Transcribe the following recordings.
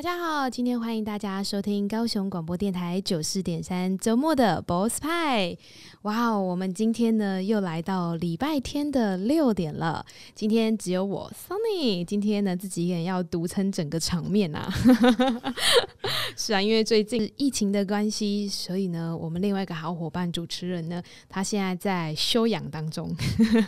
大家好，今天欢迎大家收听高雄广播电台九四点三周末的 Boss 派。哇哦，我们今天呢又来到礼拜天的六点了。今天只有我 Sunny，今天呢自己一个人要独撑整个场面啊。是啊，因为最近疫情的关系，所以呢我们另外一个好伙伴主持人呢，他现在在休养当中。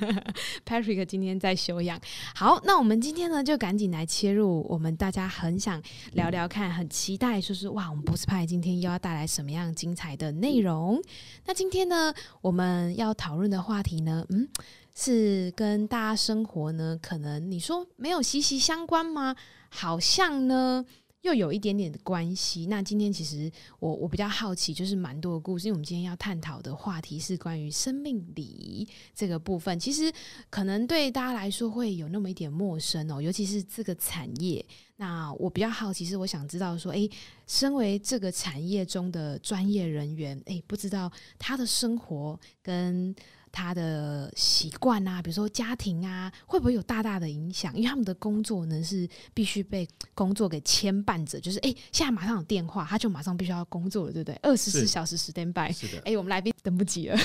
Patrick 今天在休养。好，那我们今天呢就赶紧来切入我们大家很想。聊聊看，很期待，说是哇，我们 Boss 派今天又要带来什么样精彩的内容？那今天呢，我们要讨论的话题呢，嗯，是跟大家生活呢，可能你说没有息息相关吗？好像呢。又有一点点的关系。那今天其实我我比较好奇，就是蛮多的故事。因为我们今天要探讨的话题是关于生命礼仪这个部分，其实可能对大家来说会有那么一点陌生哦，尤其是这个产业。那我比较好奇，是我想知道说，诶，身为这个产业中的专业人员，诶，不知道他的生活跟。他的习惯啊，比如说家庭啊，会不会有大大的影响？因为他们的工作呢是必须被工作给牵绊着，就是哎，现在马上有电话，他就马上必须要工作了，对不对？二十四小时 stand by。是的。哎，我们来宾等不及了，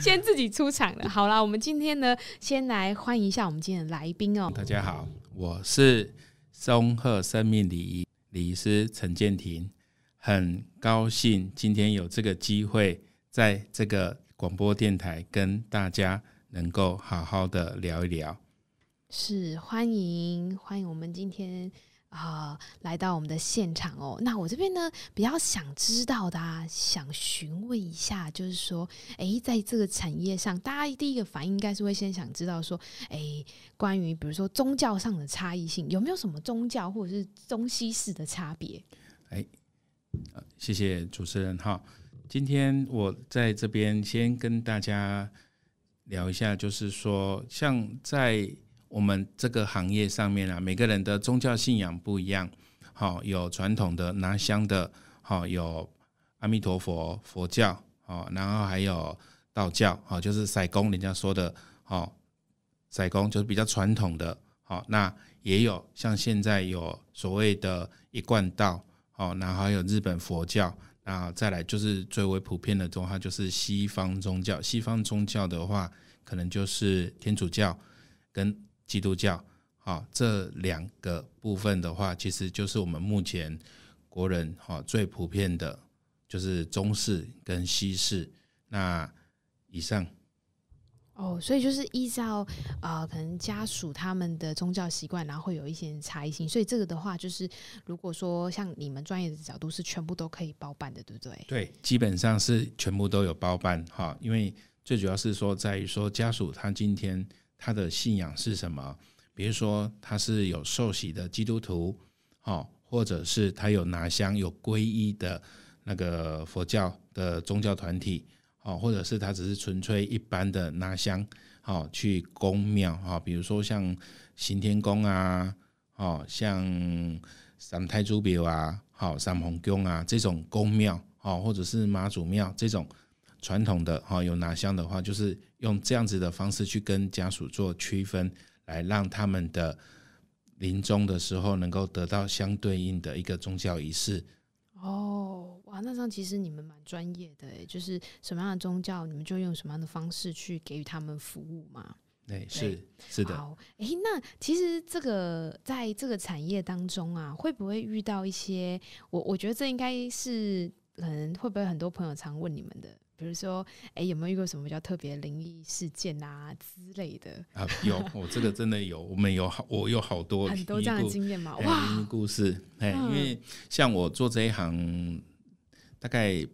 先自己出场了。好啦，我们今天呢，先来欢迎一下我们今天的来宾哦。大家好，我是松鹤生命礼仪礼仪师陈建廷，很高兴今天有这个机会在这个。广播电台跟大家能够好好的聊一聊，是欢迎欢迎我们今天啊、呃、来到我们的现场哦。那我这边呢比较想知道的啊，想询问一下，就是说，诶，在这个产业上，大家第一个反应应该是会先想知道说，诶，关于比如说宗教上的差异性，有没有什么宗教或者是中西式的差别？诶，谢谢主持人哈。今天我在这边先跟大家聊一下，就是说，像在我们这个行业上面啊，每个人的宗教信仰不一样，好，有传统的拿香的，好，有阿弥陀佛佛教，好，然后还有道教，好，就是塞公，人家说的，好，塞公就是比较传统的，好，那也有像现在有所谓的一贯道，好，然后还有日本佛教。那，再来就是最为普遍的话，就是西方宗教。西方宗教的话，可能就是天主教跟基督教。好，这两个部分的话，其实就是我们目前国人哈最普遍的，就是中式跟西式。那以上。哦，所以就是依照啊、可能家属他们的宗教习惯，然后会有一些差异性。所以这个的话，就是如果说像你们专业的角度，是全部都可以包办的，对不对？对，基本上是全部都有包办哈。因为最主要是说，在于说家属他今天他的信仰是什么，比如说他是有受洗的基督徒，哈，或者是他有拿香有皈依的那个佛教的宗教团体。哦，或者是他只是纯粹一般的拿香，好去宫庙，哈，比如说像行天宫啊，哦，像三太祖庙啊，好三皇宫啊这种宫庙，哦，或者是妈祖庙这种传统的，哈，有拿香的话，就是用这样子的方式去跟家属做区分，来让他们的临终的时候能够得到相对应的一个宗教仪式。哦，哇，那这样其实你们蛮专业的诶，就是什么样的宗教，你们就用什么样的方式去给予他们服务嘛？对，是是的。好，哎，那其实这个在这个产业当中啊，会不会遇到一些？我我觉得这应该是可能会不会很多朋友常问你们的。比如说，哎，有没有遇过什么比较特别灵异事件啊之类的？啊，有，我这个真的有，我们有好，我有好多很多这样的经验嘛，哇，灵异故事，哎，因为像我做这一行，大概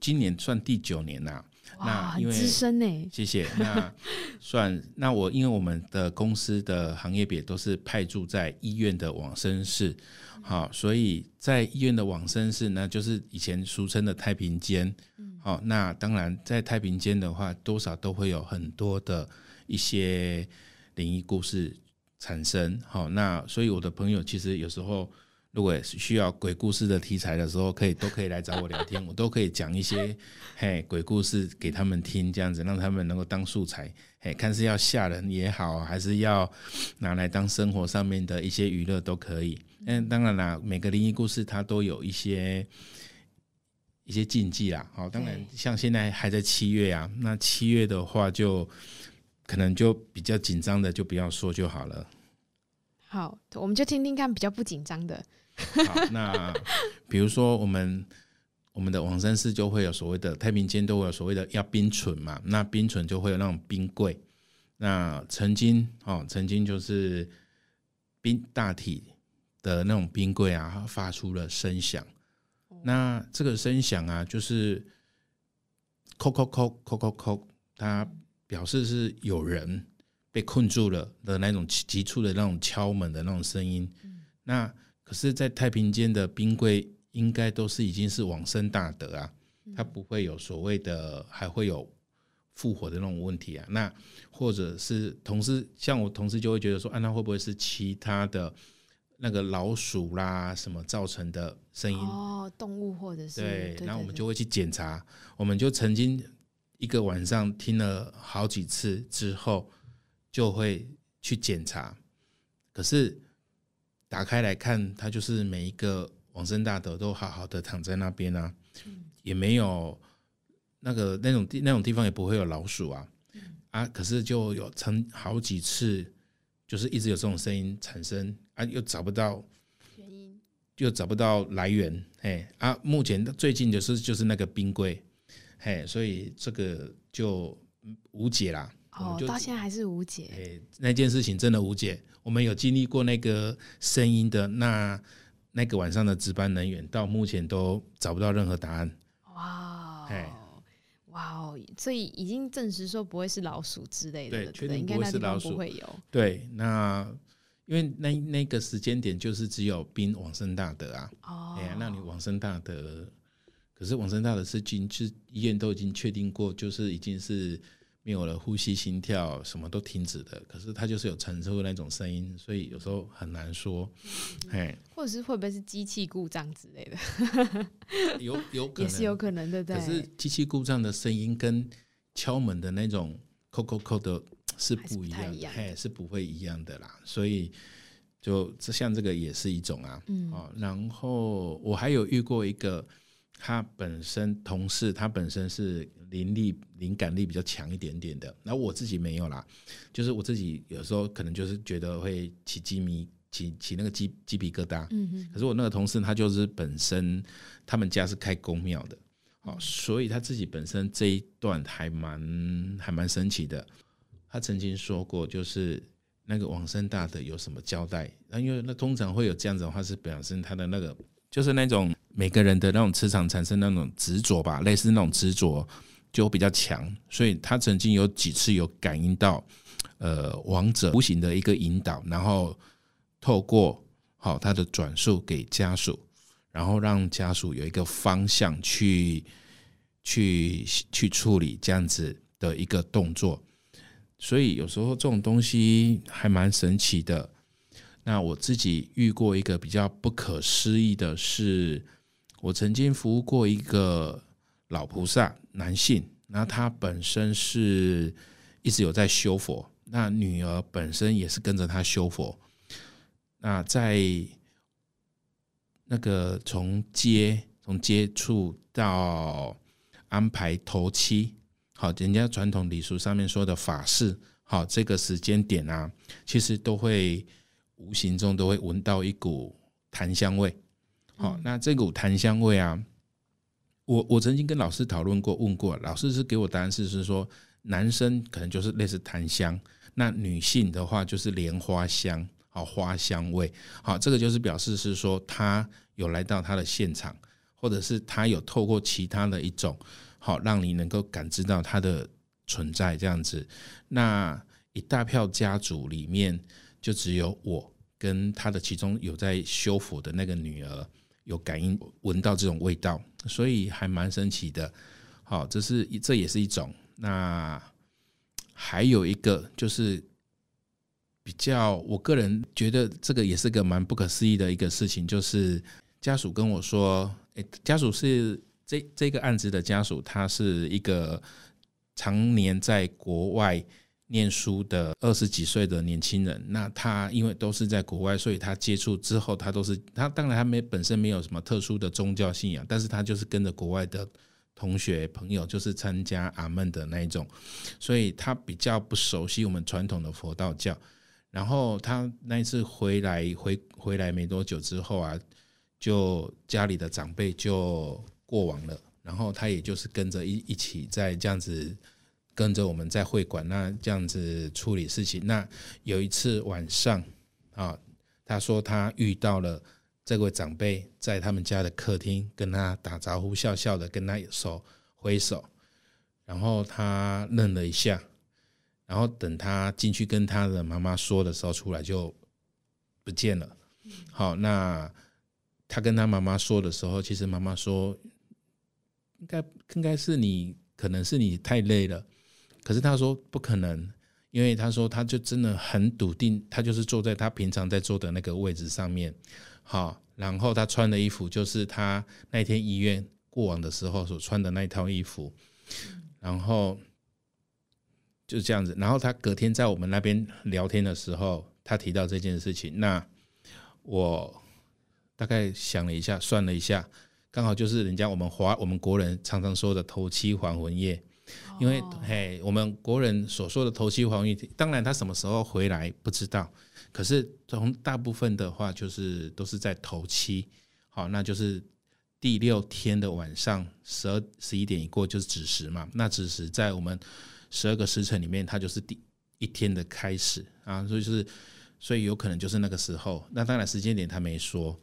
今年算第九年呐，那因为资深呢，谢谢。那 算，那我因为我们的公司的行业别都是派驻在医院的往生室，好，所以在医院的往生室呢，就是以前俗称的太平间。好，那当然，在太平间的话，多少都会有很多的一些灵异故事产生。好，那所以我的朋友其实有时候如果需要鬼故事的题材的时候，可以都可以来找我聊天，我都可以讲一些嘿鬼故事给他们听，这样子让他们能够当素材，嘿，看是要吓人也好，还是要拿来当生活上面的一些娱乐都可以。嗯，当然啦，每个灵异故事它都有一些一些禁忌啦。好，当然像现在还在七月啊，那七月的话就可能就比较紧张的就不要说就好了。好，我们就听听看比较不紧张的。好，那 比如说我们我们的往生寺就会有所谓的太平间都会有所谓的要冰存嘛，那冰存就会有那种冰柜，那曾经哦，曾经就是冰大体的那种冰柜啊，发出了声响，那这个声响啊，就是叩叩叩叩叩叩，它表示是有人被困住了的那种急促的那种敲门的那种声音，那。可是，在太平间的冰柜应该都是已经是往生大德啊，他不会有所谓的还会有复活的那种问题啊。那或者是同事，像我同事就会觉得说，啊，那会不会是其他的那个老鼠啦什么造成的声音？哦，动物或者是对，然后我们就会去检查。我们就曾经一个晚上听了好几次之后，就会去检查。可是。打开来看，它就是每一个往生大德都好好的躺在那边啊，也没有那个那种地那种地方也不会有老鼠啊，啊，可是就有曾好几次，就是一直有这种声音产生啊，又找不到原因，又找不到来源，哎啊，目前最近就是就是那个冰柜，嘿，所以这个就无解啦。哦，到现在还是无解。哎，那件事情真的无解。我们有经历过那个声音的那那个晚上的值班人员，到目前都找不到任何答案。哇，哇哦，所以已经证实说不会是老鼠之类的，对，确定不会是老鼠，不会有。对，那因为那那个时间点就是只有兵往生大德啊。哦，哎呀，那你往生大德，可是往生大德是经是医院都已经确定过，就是已经是。没有了呼吸、心跳，什么都停止的。可是它就是有传出那种声音，所以有时候很难说。哎、嗯，或者是会不会是机器故障之类的？有有可能，也是有可能的。对，可是机器故障的声音跟敲门的那种叩叩叩的是不一样的，哎，是不会一样的啦。所以就像这个也是一种啊。嗯。然后我还有遇过一个。他本身同事，他本身是灵力、灵感力比较强一点点的，然后我自己没有啦，就是我自己有时候可能就是觉得会起鸡皮、起起那个鸡鸡皮疙瘩。嗯嗯。可是我那个同事他就是本身他们家是开公庙的，好，所以他自己本身这一段还蛮还蛮神奇的。他曾经说过，就是那个往生大的有什么交代，那因为那通常会有这样子的话，是表示他的那个就是那种。每个人的那种磁场产生那种执着吧，类似那种执着就比较强，所以他曾经有几次有感应到，呃，王者无形的一个引导，然后透过好他的转述给家属，然后让家属有一个方向去去去处理这样子的一个动作，所以有时候这种东西还蛮神奇的。那我自己遇过一个比较不可思议的是。我曾经服务过一个老菩萨，男性，那他本身是一直有在修佛，那女儿本身也是跟着他修佛。那在那个从接从接触到安排头七，好，人家传统礼俗上面说的法事，好，这个时间点啊，其实都会无形中都会闻到一股檀香味。好，那这股檀香味啊，我我曾经跟老师讨论过，问过老师是给我答案是是说，男生可能就是类似檀香，那女性的话就是莲花香，好花香味，好，这个就是表示是说他有来到他的现场，或者是他有透过其他的一种，好让你能够感知到他的存在这样子。那一大票家族里面，就只有我跟他的其中有在修佛的那个女儿。有感应闻到这种味道，所以还蛮神奇的。好，这是这也是一种。那还有一个就是比较，我个人觉得这个也是个蛮不可思议的一个事情，就是家属跟我说，诶，家属是这这个案子的家属，他是一个常年在国外念书的二十几岁的年轻人。那他因为都是在国外，所以他接触之后，他都是他当然他没本身没有什么特殊的宗教信仰，但是他就是跟着国外的同学朋友，就是参加阿门的那一种，所以他比较不熟悉我们传统的佛道教。然后他那一次回来回回来没多久之后啊，就家里的长辈就过往了，然后他也就是跟着一一起在这样子跟着我们在会馆那这样子处理事情。那有一次晚上啊，他说他遇到了这位长辈在他们家的客厅跟他打招呼，笑笑的跟他手挥手，然后他愣了一下。然后等他进去跟他的妈妈说的时候，出来就不见了。好，那他跟他妈妈说的时候，其实妈妈说，应该应该是你，可能是你太累了。可是他说不可能，因为他说他就真的很笃定，他就是坐在他平常在坐的那个位置上面。好，然后他穿的衣服就是他那天医院过往的时候所穿的那套衣服，然后。就这样子，然后他隔天在我们那边聊天的时候，他提到这件事情，那我大概想了一下，算了一下，刚好就是人家我们华我们国人常常说的头七还魂夜，因为嘿，我们国人所说的头七还魂夜，当然他什么时候回来不知道，可是从大部分的话就是都是在头七，好，那就是第六天的晚上十二十一点一过就是子时嘛，那子时在我们。十二个时辰里面，它就是第一天的开始啊，所以就是，所以有可能就是那个时候。那当然时间点他没说，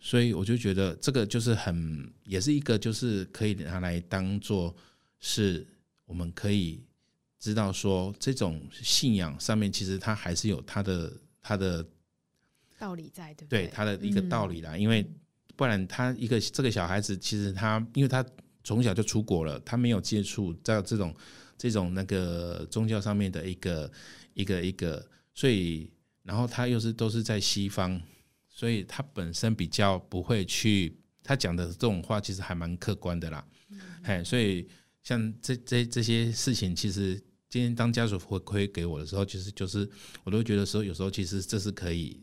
所以我就觉得这个就是很，也是一个就是可以拿来当做是我们可以知道说，这种信仰上面其实它还是有它的它的道理在，对不对？对，它的一个道理啦，因为不然他一个这个小孩子其实他因为他从小就出国了，他没有接触在这种。这种那个宗教上面的一个一个一个，所以然后他又是都是在西方，所以他本身比较不会去，他讲的这种话其实还蛮客观的啦，哎、嗯，所以像这这这些事情，其实今天当家属回馈给我的时候，其实就是我都觉得说，有时候其实这是可以，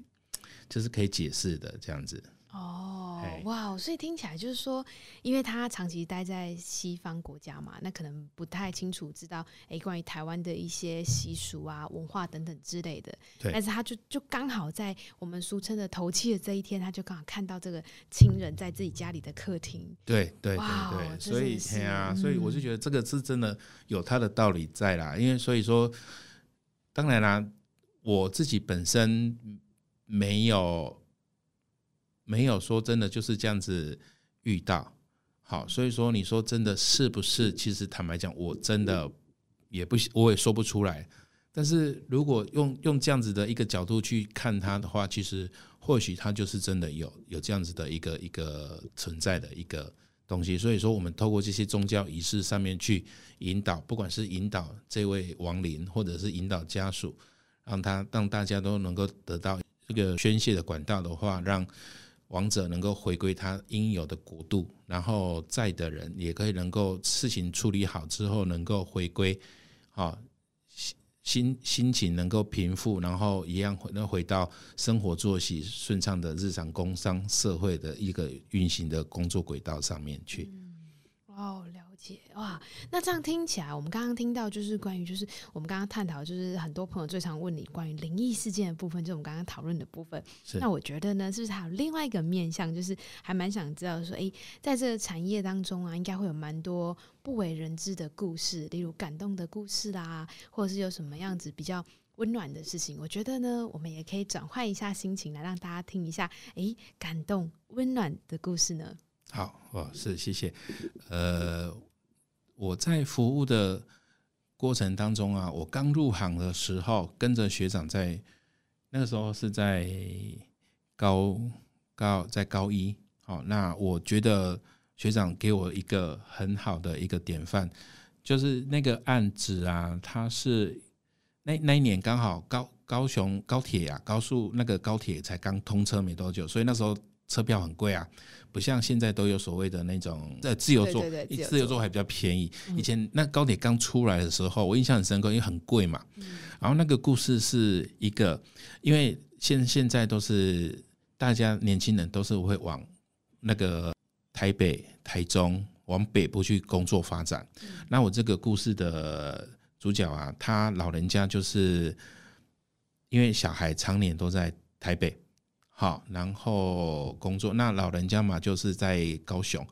就是可以解释的这样子。哦，哇，所以听起来就是说，因为他长期待在西方国家嘛，那可能不太清楚知道，哎，关于台湾的一些习俗啊、文化等等之类的。对。但是他就就刚好在我们俗称的头七的这一天，他就刚好看到这个亲人在自己家里的客厅。对对对对，所以对啊，所以我就觉得这个是真的有他的道理在啦。因为所以说，当然啦，我自己本身没有。没有说真的就是这样子遇到，好，所以说你说真的是不是？其实坦白讲，我真的也不，我也说不出来。但是如果用用这样子的一个角度去看它的话，其实或许它就是真的有有这样子的一个一个存在的一个东西。所以说，我们透过这些宗教仪式上面去引导，不管是引导这位亡灵，或者是引导家属，让他让大家都能够得到这个宣泄的管道的话，让。王者能够回归他应有的国度，然后在的人也可以能够事情处理好之后，能够回归，啊，心心情能够平复，然后一样能回到生活作息顺畅的日常工商社会的一个运行的工作轨道上面去。哦，了解哇，那这样听起来，我们刚刚听到就是关于，就是我们刚刚探讨，就是很多朋友最常问你关于灵异事件的部分，就是我们刚刚讨论的部分。那我觉得呢，是不是还有另外一个面向，就是还蛮想知道说，诶，在这个产业当中啊，应该会有蛮多不为人知的故事，例如感动的故事啦，或者是有什么样子比较温暖的事情。我觉得呢，我们也可以转换一下心情，来让大家听一下，诶，感动温暖的故事呢。好，哦，是谢谢。呃，我在服务的过程当中啊，我刚入行的时候，跟着学长在那个时候是在高高在高一。好，那我觉得学长给我一个很好的一个典范，就是那个案子啊，他是那那一年刚好高高雄高铁呀，高速那个高铁才刚通车没多久，所以那时候车票很贵啊，不像现在都有所谓的那种在自由座，自由座还比较便宜。以前那高铁刚出来的时候，我印象很深刻，因为很贵嘛。然后那个故事是一个，因为现现在都是大家年轻人都是会往那个台北、台中往北部去工作发展。那我这个故事的主角啊，他老人家就是。因为小孩常年都在台北，好，然后工作，那老人家嘛就是在高雄，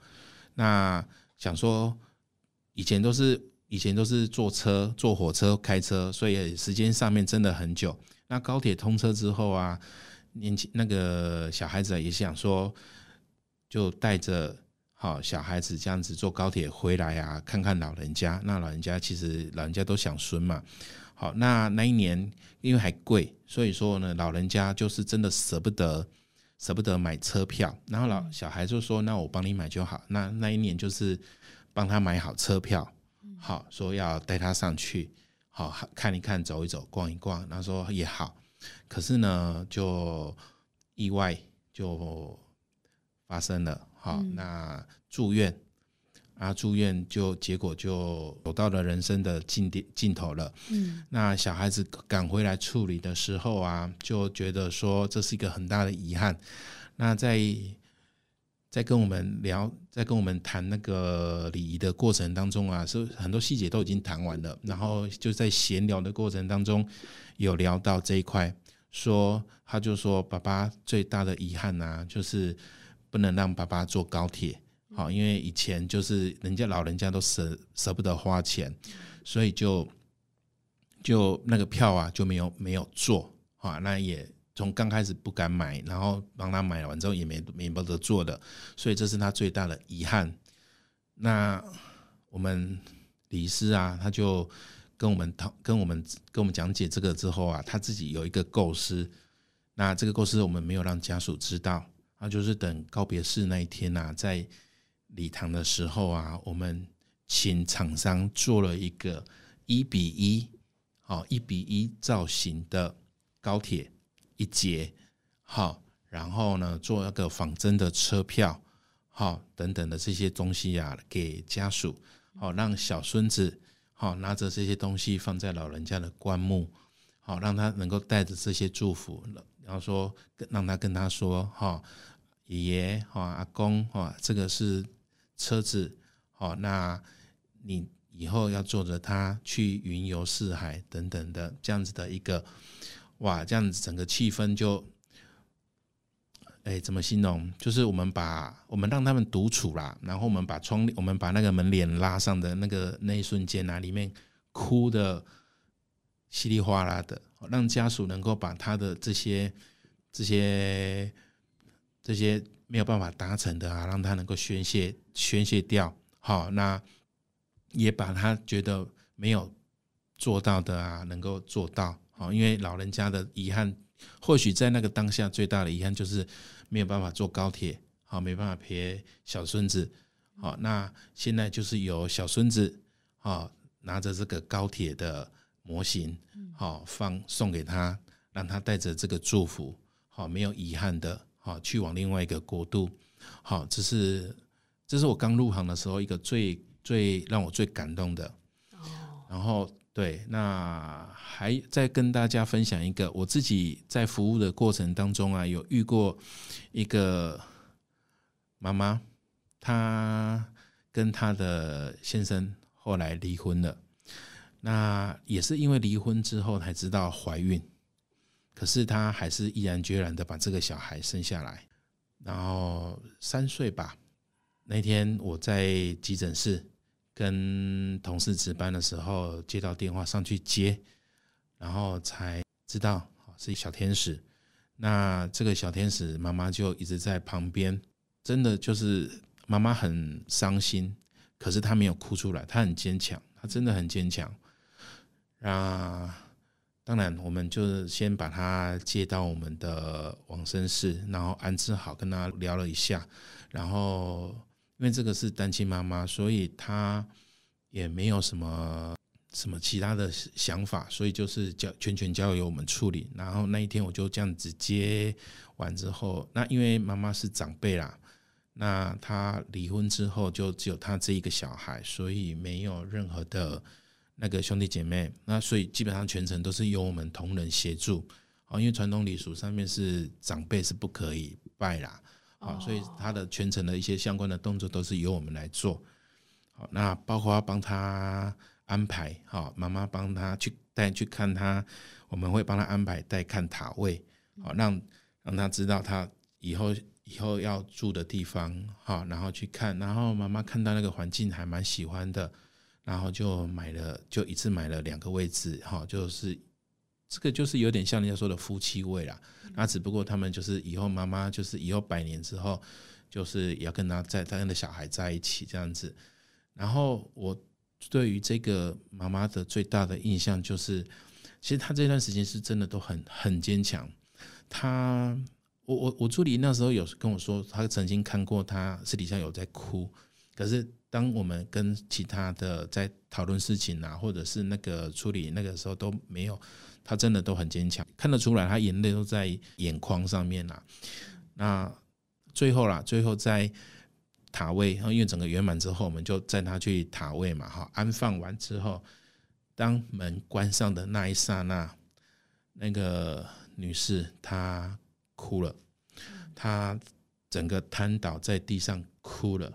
那想说以前都是以前都是坐车、坐火车、开车，所以时间上面真的很久。那高铁通车之后啊，年轻那个小孩子也想说，就带着好小孩子这样子坐高铁回来啊，看看老人家。那老人家其实老人家都想孙嘛。好，那那一年因为还贵，所以说呢，老人家就是真的舍不得，舍不得买车票。然后老小孩就说：“那我帮你买就好。”那那一年就是帮他买好车票，好说要带他上去，好看一看、走一走、逛一逛。他说也好，可是呢，就意外就发生了。好，那住院。啊，住院就结果就走到了人生的尽点尽头了。嗯，那小孩子赶回来处理的时候啊，就觉得说这是一个很大的遗憾。那在在跟我们聊，在跟我们谈那个礼仪的过程当中啊，是很多细节都已经谈完了。然后就在闲聊的过程当中，有聊到这一块，说他就说爸爸最大的遗憾啊，就是不能让爸爸坐高铁。好，因为以前就是人家老人家都舍舍不得花钱，所以就就那个票啊就没有没有做啊，那也从刚开始不敢买，然后帮他买完之后也没没没得做的，所以这是他最大的遗憾。那我们李师啊，他就跟我们讨跟我们跟我们讲解这个之后啊，他自己有一个构思，那这个构思我们没有让家属知道，那就是等告别式那一天呐、啊，在。礼堂的时候啊，我们请厂商做了一个一比一，好一比一造型的高铁一节，好，然后呢做那个仿真的车票，好等等的这些东西啊，给家属，好让小孙子好拿着这些东西放在老人家的棺木，好让他能够带着这些祝福，然后说让他跟他说，哈爷爷哈阿公哈这个是。车子，好，那你以后要坐着它去云游四海等等的这样子的一个，哇，这样子整个气氛就，哎，怎么形容？就是我们把我们让他们独处啦，然后我们把窗，我们把那个门帘拉上的那个那一瞬间啊，里面哭的稀里哗啦的，让家属能够把他的这些这些这些。没有办法达成的啊，让他能够宣泄宣泄掉，好，那也把他觉得没有做到的啊，能够做到，好，因为老人家的遗憾，或许在那个当下最大的遗憾就是没有办法坐高铁，好，没办法陪小孙子，好，那现在就是由小孙子，啊，拿着这个高铁的模型，好，放送给他，让他带着这个祝福，好，没有遗憾的。好，去往另外一个国度。好，这是这是我刚入行的时候一个最最让我最感动的。哦然后对，那还再跟大家分享一个，我自己在服务的过程当中啊，有遇过一个妈妈，她跟她的先生后来离婚了。那也是因为离婚之后才知道怀孕。可是他还是毅然决然的把这个小孩生下来，然后三岁吧。那天我在急诊室跟同事值班的时候，接到电话上去接，然后才知道是小天使。那这个小天使妈妈就一直在旁边，真的就是妈妈很伤心，可是她没有哭出来，她很坚强，她真的很坚强啊。当然，我们就先把他接到我们的往生室，然后安置好，跟他聊了一下。然后，因为这个是单亲妈妈，所以她也没有什么什么其他的想法，所以就是交全权交由我们处理。然后那一天我就这样子接完之后，那因为妈妈是长辈啦，那她离婚之后就只有她这一个小孩，所以没有任何的那个兄弟姐妹，那所以基本上全程都是由我们同仁协助。哦，因为传统礼俗上面是长辈是不可以拜啦，啊，所以他的全程的一些相关的动作都是由我们来做。好，那包括要帮他。安排好，妈妈帮他去带去看他，我们会帮他安排带看塔位，好让让他知道他以后以后要住的地方，好，然后去看，然后妈妈看到那个环境还蛮喜欢的，然后就买了，就一次买了两个位置，哈，就是这个就是有点像人家说的夫妻位啦，那只不过他们就是以后妈妈就是以后百年之后，就是也要跟他在他跟的小孩在一起这样子，然后我。对于这个妈妈的最大的印象就是，其实她这段时间是真的都很很坚强。她，我我我助理那时候有跟我说，他曾经看过她私底下有在哭。可是当我们跟其他的在讨论事情啊，或者是那个处理那个时候都没有，她真的都很坚强，看得出来她眼泪都在眼眶上面啦。那最后啦，最后在。塔位，因为整个圆满之后，我们就带他去塔位嘛，哈，安放完之后，当门关上的那一刹那，那个女士她哭了，她整个瘫倒在地上哭了，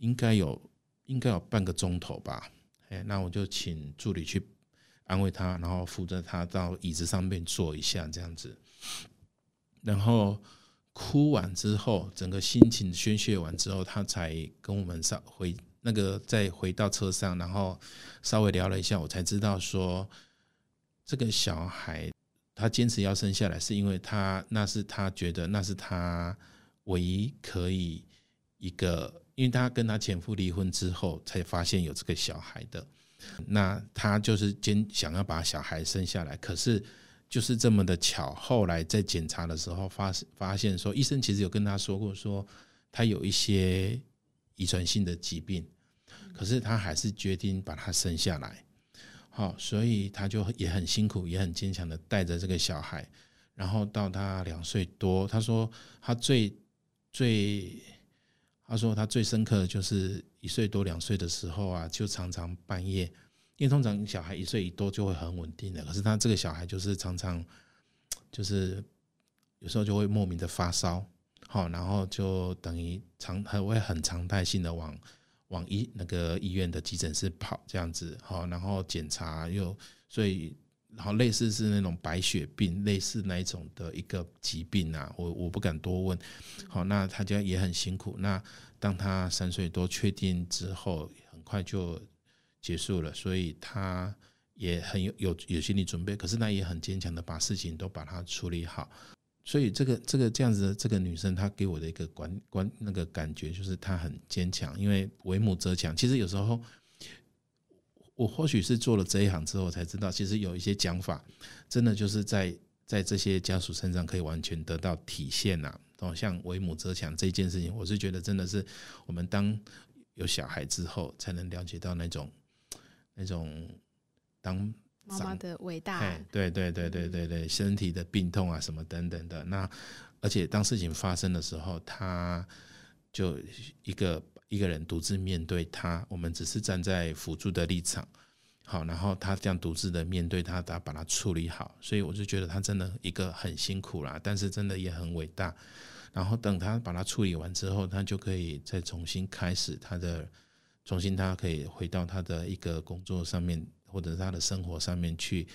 应该有应该有半个钟头吧，哎，那我就请助理去安慰他，然后扶着他到椅子上面坐一下，这样子，然后。哭完之后，整个心情宣泄完之后，他才跟我们上回那个再回到车上，然后稍微聊了一下，我才知道说，这个小孩他坚持要生下来，是因为他那是他觉得那是他唯一可以一个，因为他跟他前夫离婚之后才发现有这个小孩的，那他就是坚想要把小孩生下来，可是。就是这么的巧，后来在检查的时候发发现说，医生其实有跟他说过，说他有一些遗传性的疾病，可是他还是决定把他生下来。好，所以他就也很辛苦，也很坚强的带着这个小孩，然后到他两岁多，他说他最最，他说他最深刻的就是一岁多两岁的时候啊，就常常半夜。因为通常小孩一岁一多就会很稳定的，可是他这个小孩就是常常就是有时候就会莫名的发烧，好，然后就等于常还会很常态性的往往医那个医院的急诊室跑这样子，好，然后检查又所以然后类似是那种白血病，类似那一种的一个疾病啊，我我不敢多问，好，那他家也很辛苦。那当他三岁多确定之后，很快就。结束了，所以他也很有有有心理准备，可是他也很坚强的把事情都把它处理好。所以这个这个这样子的这个女生，她给我的一个观观那个感觉就是她很坚强，因为为母则强。其实有时候我或许是做了这一行之后才知道，其实有一些讲法，真的就是在在这些家属身上可以完全得到体现呐。哦，像为母则强这件事情，我是觉得真的是我们当有小孩之后才能了解到那种。那种当妈妈的伟大，对对对对对对，身体的病痛啊什么等等的，那而且当事情发生的时候，他就一个一个人独自面对他，我们只是站在辅助的立场，好，然后他这样独自的面对他，他把他处理好，所以我就觉得他真的一个很辛苦啦，但是真的也很伟大。然后等他把他处理完之后，他就可以再重新开始他的。重新，他可以回到他的一个工作上面，或者是他的生活上面去，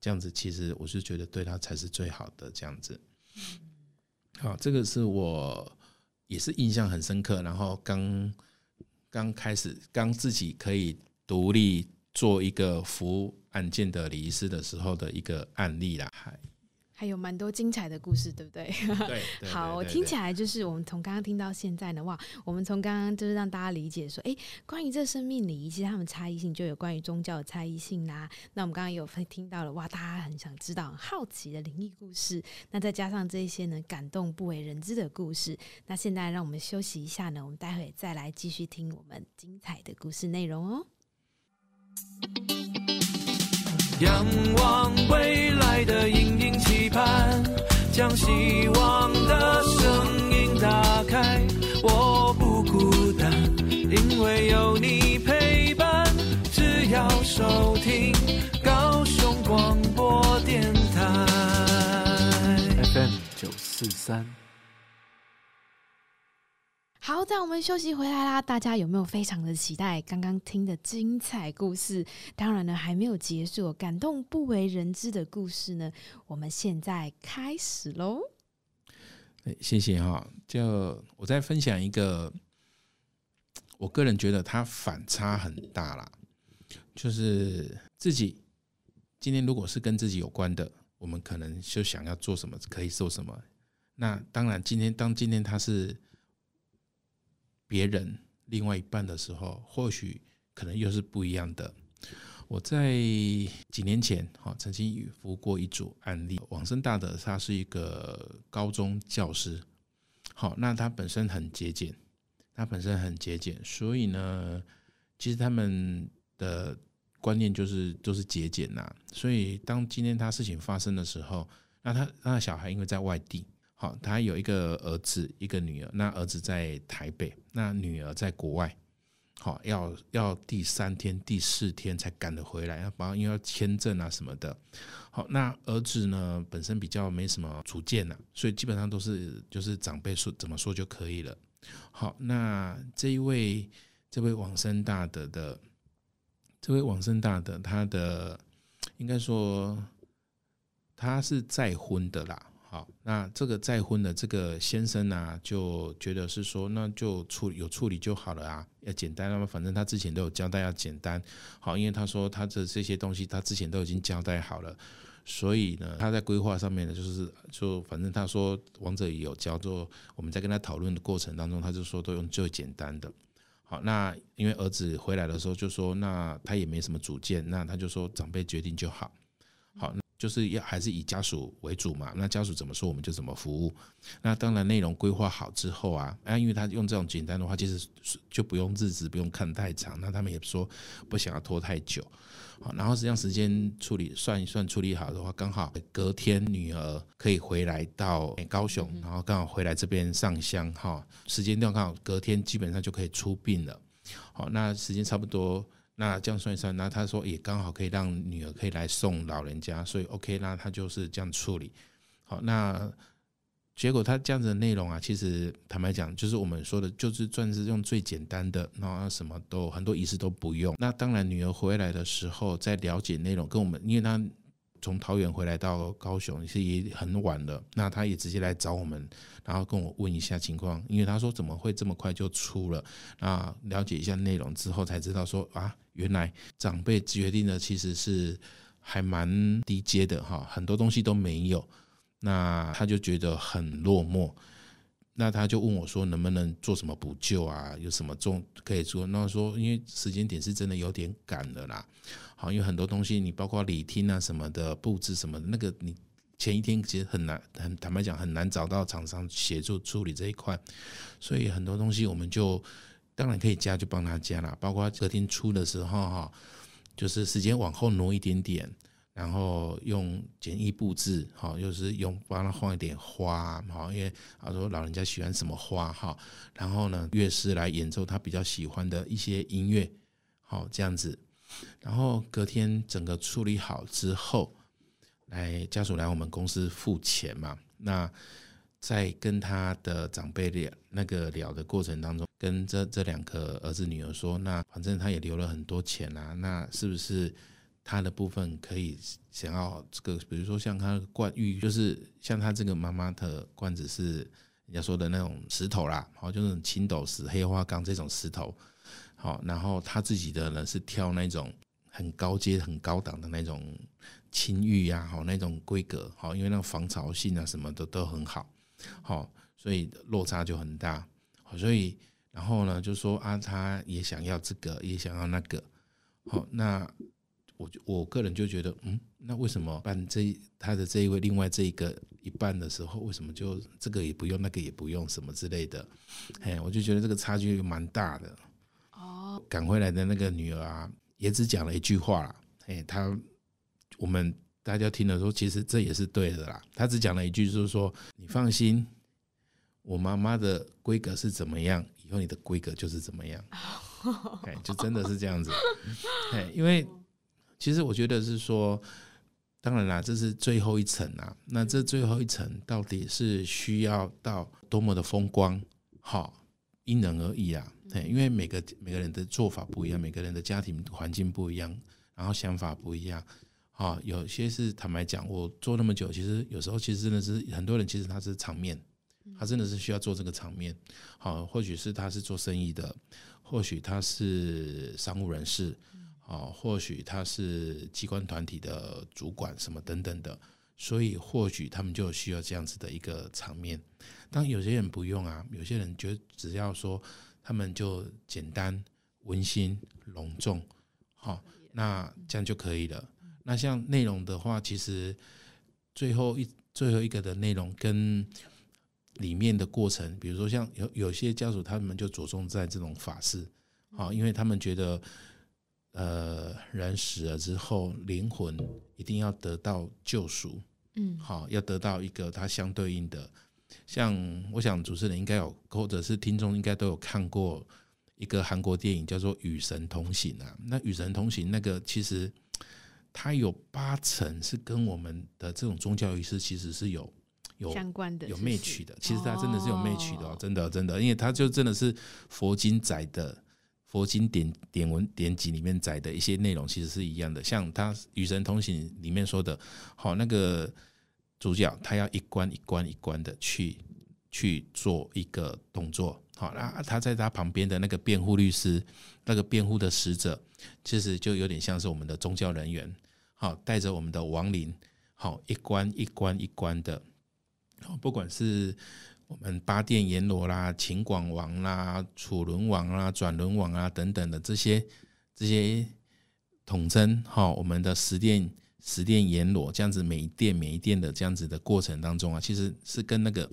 这样子，其实我是觉得对他才是最好的这样子。好，这个是我也是印象很深刻，然后刚刚开始，刚自己可以独立做一个服务案件的礼仪师的时候的一个案例啦。还有蛮多精彩的故事，对不对？对，好，听起来就是我们从刚刚听到现在呢，哇，我们从刚刚就是让大家理解说，哎，关于这生命礼仪，其实他们差异性就有关于宗教的差异性啦。那我们刚刚有听到了，哇，大家很想知道、很好奇的灵异故事。那再加上这一些呢，感动不为人知的故事。那现在让我们休息一下呢，我们待会再来继续听我们精彩的故事内容哦。仰望未来的隐隐期盼，将希望的声音打开。我不孤单，因为有你陪伴。只要收听高雄广播电台 FM 九四三。好，在我们休息回来啦，大家有没有非常的期待刚刚听的精彩故事？当然呢，还没有结束，感动不为人知的故事呢，我们现在开始喽。谢谢哈，就我再分享一个，我个人觉得它反差很大啦，就是自己今天如果是跟自己有关的，我们可能就想要做什么，可以做什么。那当然，今天当今天他是。别人另外一半的时候，或许可能又是不一样的。我在几年前哈，曾经服过一组案例。往生大德他是一个高中教师，好，那他本身很节俭，他本身很节俭，所以呢，其实他们的观念就是都是节俭呐。所以当今天他事情发生的时候，那他他的小孩因为在外地。好，他有一个儿子，一个女儿。那儿子在台北，那女儿在国外。好，要要第三天、第四天才赶得回来，要包因为要签证啊什么的。好，那儿子呢本身比较没什么主见呐，所以基本上都是就是长辈说怎么说就可以了。好，那这一位这位往生大德的这位往生大德，他的应该说他是再婚的啦。好，那这个再婚的这个先生呢、就觉得是说，那就处有处理就好了啊，要简单，那么反正他之前都有交代要简单。好，因为他说他的这些东西他之前都已经交代好了，所以呢，他在规划上面呢，就是就反正他说王者也有交，做我们在跟他讨论的过程当中，他就说都用最简单的。好，那因为儿子回来的时候就说，那他也没什么主见，那他就说长辈决定就好。好。就是要还是以家属为主嘛，那家属怎么说我们就怎么服务。那当然内容规划好之后啊，啊，因为他用这种简单的话，其实就不用日子不用看太长。那他们也说不想要拖太久，好，然后实际上时间处理算一算处理好的话，刚好隔天女儿可以回来到高雄，然后刚好回来这边上香哈，时间段刚好隔天基本上就可以出殡了。好，那时间差不多。那这样算一算，那他说也刚好可以让女儿可以来送老人家，所以 OK，那他就是这样处理。好，那结果他这样子的内容啊，其实坦白讲，就是我们说的，就是算是用最简单的，然后什么都很多仪式都不用。那当然，女儿回来的时候在了解内容，跟我们，因为他。从桃园回来到高雄，其实也很晚了。那他也直接来找我们，然后跟我问一下情况，因为他说怎么会这么快就出了？那了解一下内容之后，才知道说啊，原来长辈决定的其实是还蛮低阶的哈，很多东西都没有。那他就觉得很落寞。那他就问我说，能不能做什么补救啊？有什么重可以做？那说因为时间点是真的有点赶了啦。好，因为很多东西你包括礼厅啊什么的布置什么的，那个你前一天其实很难，很坦白讲很难找到厂商协助处理这一块，所以很多东西我们就当然可以加就帮他加了，包括隔天出的时候哈，就是时间往后挪一点点。然后用简易布置，好，就是用帮他放一点花，好，因为他说老人家喜欢什么花，哈，然后呢，乐师来演奏他比较喜欢的一些音乐，好，这样子，然后隔天整个处理好之后，来家属来我们公司付钱嘛，那在跟他的长辈聊那个聊的过程当中，跟这这两个儿子女儿说，那反正他也留了很多钱啊，那是不是？他的部分可以想要这个，比如说像他的罐玉，就是像他这个妈妈的罐子是人家说的那种石头啦，好，就是青斗石、黑花岗这种石头，好，然后他自己的呢是挑那种很高阶、很高档的那种青玉呀，好，那种规格，好，因为那种防潮性啊什么的都很好，好，所以落差就很大，好，所以然后呢就说啊，他也想要这个，也想要那个，好，那。我就我个人就觉得，嗯，那为什么办这他的这一位另外这一个一半的时候，为什么就这个也不用，那个也不用，什么之类的？哎，我就觉得这个差距蛮大的。哦，赶回来的那个女儿啊，也只讲了一句话啦，哎，他我们大家听了说，其实这也是对的啦。她只讲了一句，就是说你放心，我妈妈的规格是怎么样，以后你的规格就是怎么样，哎，就真的是这样子，哎，因为其实我觉得是说。当然啦，这是最后一层啊。那这最后一层到底是需要到多么的风光？好，因人而异啊。对，因为每个每个人的做法不一样，每个人的家庭环境不一样，然后想法不一样。啊，有些是坦白讲，我做那么久，其实有时候其实真的是很多人，其实他是场面，他真的是需要做这个场面。好，或许是他是做生意的，或许他是商务人士。哦，或许他是机关团体的主管什么等等的，所以或许他们就需要这样子的一个场面。当有些人不用啊，有些人觉得只要说他们就简单、温馨、隆重，好，那这样就可以了。那像内容的话，其实最后一最后一个的内容跟里面的过程，比如说像有有些家属，他们就着重在这种法事，好，因为他们觉得。呃，人死了之后，灵魂一定要得到救赎，嗯，好，要得到一个它相对应的。像我想主持人应该有，或者是听众应该都有看过一个韩国电影叫做《与神同行》啊。那《与神同行》那个其实它有八成是跟我们的这种宗教仪式其实是有有相关的，有 match 的。其实它真的是有 match 的哦，真的真的，因为它就真的是佛经载的。佛经典典文典籍里面载的一些内容其实是一样的，像他《与神同行》里面说的，好，那个主角他要一关一关一关的去去做一个动作，好，那他在他旁边的那个辩护律师，那个辩护的使者，其实就有点像是我们的宗教人员，好，带着我们的亡灵，好，一关一关一关的，不管是。我们八殿阎罗啦、秦广王啦、楚轮王啦、转轮王啊等等的这些这些统称哈，我们的十殿十殿阎罗这样子，每一殿每一殿的这样子的过程当中啊，其实是跟那个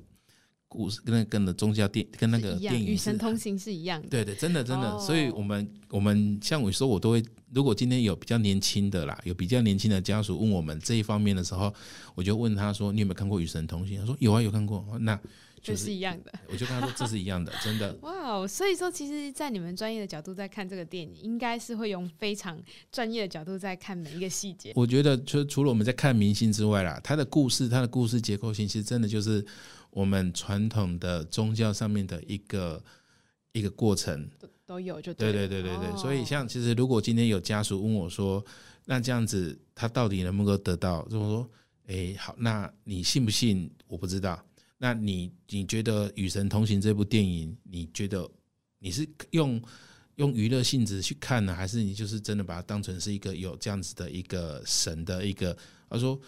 故事跟那跟的宗教电跟那个电影与神同行是一样的。对对，真的真的，所以我们我们像我说，我都会，如果今天有比较年轻的啦，有比较年轻的家属问我们这一方面的时候，我就问他说：“你有没有看过《与神同行》？”他说：“有啊，有看过。”那就是、是一样的，我就跟他说这是一样的，真的。哇、wow，所以说，其实，在你们专业的角度在看这个电影，应该是会用非常专业的角度在看每一个细节。我觉得，就除了我们在看明星之外啦，他的故事，他的故事结构性，其实真的就是我们传统的宗教上面的一个一个过程都，都有就对，对对对对对对。所以，像其实如果今天有家属问我说，那这样子他到底能不能够得到？如果说，哎，好，那你信不信？我不知道。那你你觉得《与神同行》这部电影，你觉得你是用用娱乐性质去看呢，还是你就是真的把它当成是一个有这样子的一个神的一个？他说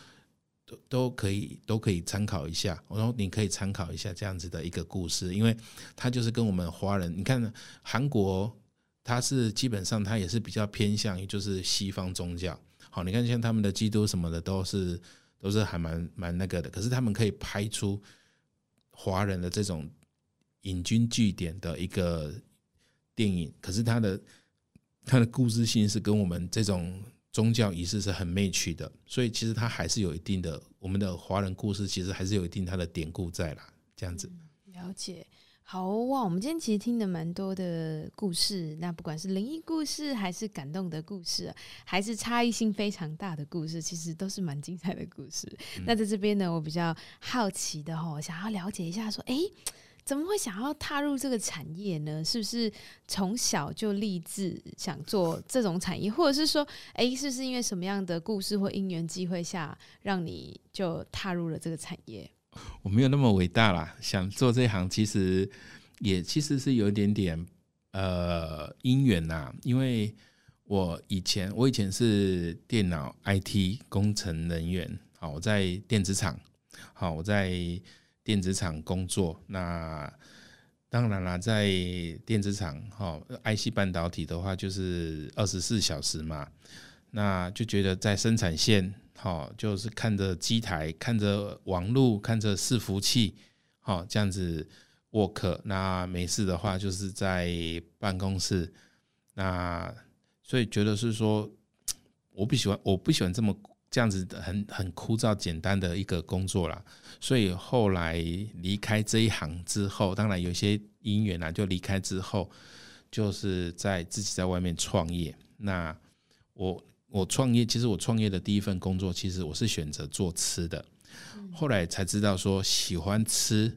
都都可以都可以参考一下。我说你可以参考一下这样子的一个故事，因为他就是跟我们华人，你看韩国，他是基本上他也是比较偏向于就是西方宗教。好，你看像他们的基督什么的都是都是还蛮蛮那个的，可是他们可以拍出。华人的这种引经据典的一个电影，可是它的它的故事性是跟我们这种宗教仪式是很媚曲的，所以其实它还是有一定的我们的华人故事，其实还是有一定它的典故在啦。这样子。了解。好哇，我们今天其实听了蛮多的故事，那不管是灵异故事，还是感动的故事，还是差异性非常大的故事，其实都是蛮精彩的故事。嗯、那在这边呢，我比较好奇的哈，想要了解一下，说，哎，怎么会想要踏入这个产业呢？是不是从小就立志想做这种产业，或者是说，哎，是不是因为什么样的故事或因缘机会下，让你就踏入了这个产业？我没有那么伟大啦，想做这行其实也其实是有一点点呃因缘呐，因为我以前我以前是电脑 IT 工程人员，好，我在电子厂，好，我在电子厂工作，那当然啦，在电子厂，好，IC 半导体的话就是二十四小时嘛，那就觉得在生产线。好，就是看着机台，看着网络，看着伺服器，好，这样子 work。那没事的话，就是在办公室，那所以觉得是说，我不喜欢，我不喜欢这么这样子很很枯燥简单的一个工作啦。所以后来离开这一行之后，当然有些因缘啊，就离开之后，就是在自己在外面创业。那我我创业，其实我创业的第一份工作，其实我是选择做吃的。后来才知道说，喜欢吃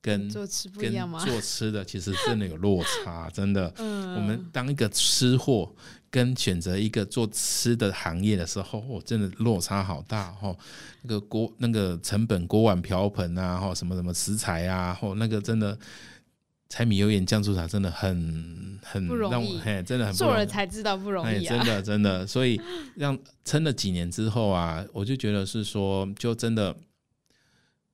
跟做吃不一样吗？做吃的其实真的有落差，真的。我们当一个吃货，跟选择一个做吃的行业的时候，哦，真的落差好大哦。那个锅、那个成本、锅碗瓢盆啊，哈，什么什么食材啊，哦，那个真的。柴米油盐酱醋茶真的很很不容易，嘿，真的很做了才知道不容易啊！真的真的，所以让撑了几年之后啊，我就觉得是说，就真的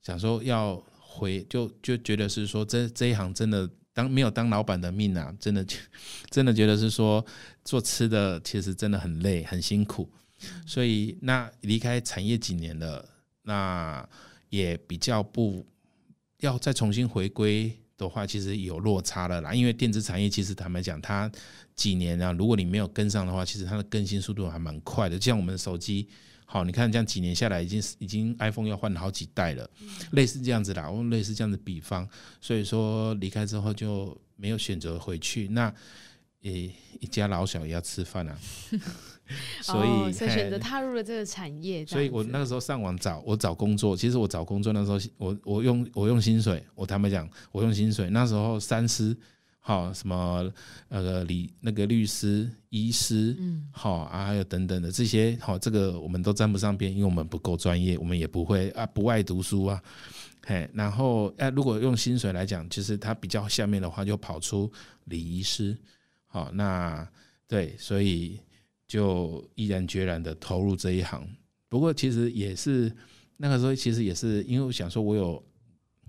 想说要回，就就觉得是说，这这一行真的当没有当老板的命啊，真的 真的觉得是说做吃的其实真的很累很辛苦，所以那离开产业几年了，那也比较不要再重新回归。的话，其实有落差了啦，因为电子产业其实坦白讲，它几年啊，如果你没有跟上的话，其实它的更新速度还蛮快的。就像我们的手机，好，你看这样几年下来，已经已经 iPhone 要换好几代了，类似这样子啦，我类似这样子比方，所以说离开之后就没有选择回去。那，诶，一家老小也要吃饭啊。所以，哦、所以选择踏入了这个产业。所以我那个时候上网找，我找工作。其实我找工作那时候，我我用我用薪水。我坦白讲，我用薪水。那时候三师，好什么呃理那个律师、医师，嗯，好啊，还有等等的这些，好这个我们都沾不上边，因为我们不够专业，我们也不会啊，不爱读书啊，嘿。然后哎，如果用薪水来讲，其实它比较下面的话，就跑出礼仪师。好，那对，所以。就毅然决然的投入这一行，不过其实也是那个时候，其实也是因为我想说，我有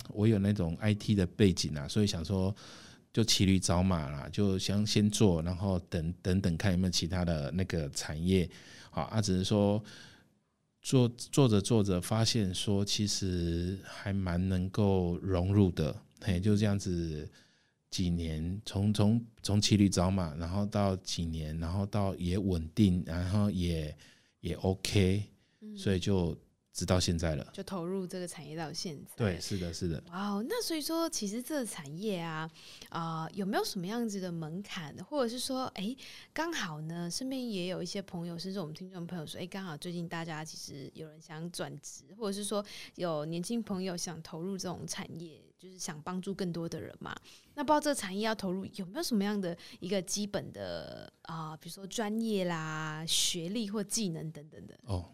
我有那种 IT 的背景啊，所以想说就骑驴找马啦，就想先做，然后等等等看有没有其他的那个产业，好啊，只是说做做着做着发现说，其实还蛮能够融入的，嘿，就这样子。几年，从从从骑驴找马，然后到几年，然后到也稳定，然后也也 OK，所以就。直到现在了，就投入这个产业到现在。对，是的，是的。哇哦，那所以说，其实这个产业啊，啊、呃，有没有什么样子的门槛？或者是说，哎，刚好呢，身边也有一些朋友，甚至我们听众朋友说，哎，刚好最近大家其实有人想转职，或者是说有年轻朋友想投入这种产业，就是想帮助更多的人嘛。那不知道这个产业要投入，有没有什么样的一个基本的啊、比如说专业啦、学历或技能等等的？哦。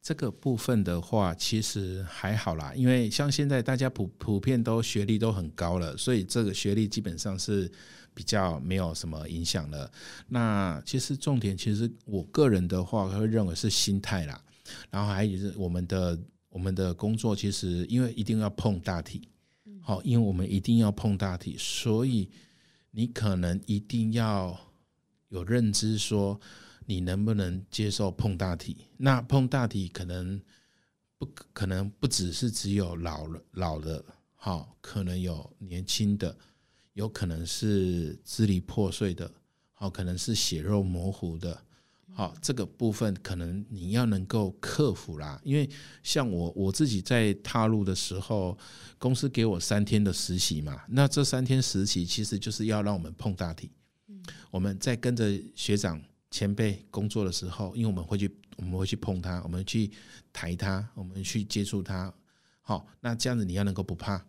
这个部分的话，其实还好啦，因为像现在大家普普遍都学历都很高了，所以这个学历基本上是比较没有什么影响了。那其实重点，其实我个人的话会认为是心态啦，然后还有就是我们的我们的工作，其实因为一定要碰大体，好，因为我们一定要碰大体，所以你可能一定要有认知说。你能不能接受碰大体？那碰大体可能不可能不只是只有老了老的，好，可能有年轻的，有可能是支离破碎的，好，可能是血肉模糊的，好，这个部分可能你要能够克服啦。因为像我我自己在踏入的时候，公司给我三天的实习嘛，那这三天实习其实就是要让我们碰大体，我们在跟着学长。前辈工作的时候，因为我们会去，我们会去碰他，我们去抬他，我们去接触他。好，那这样子你要能够不怕，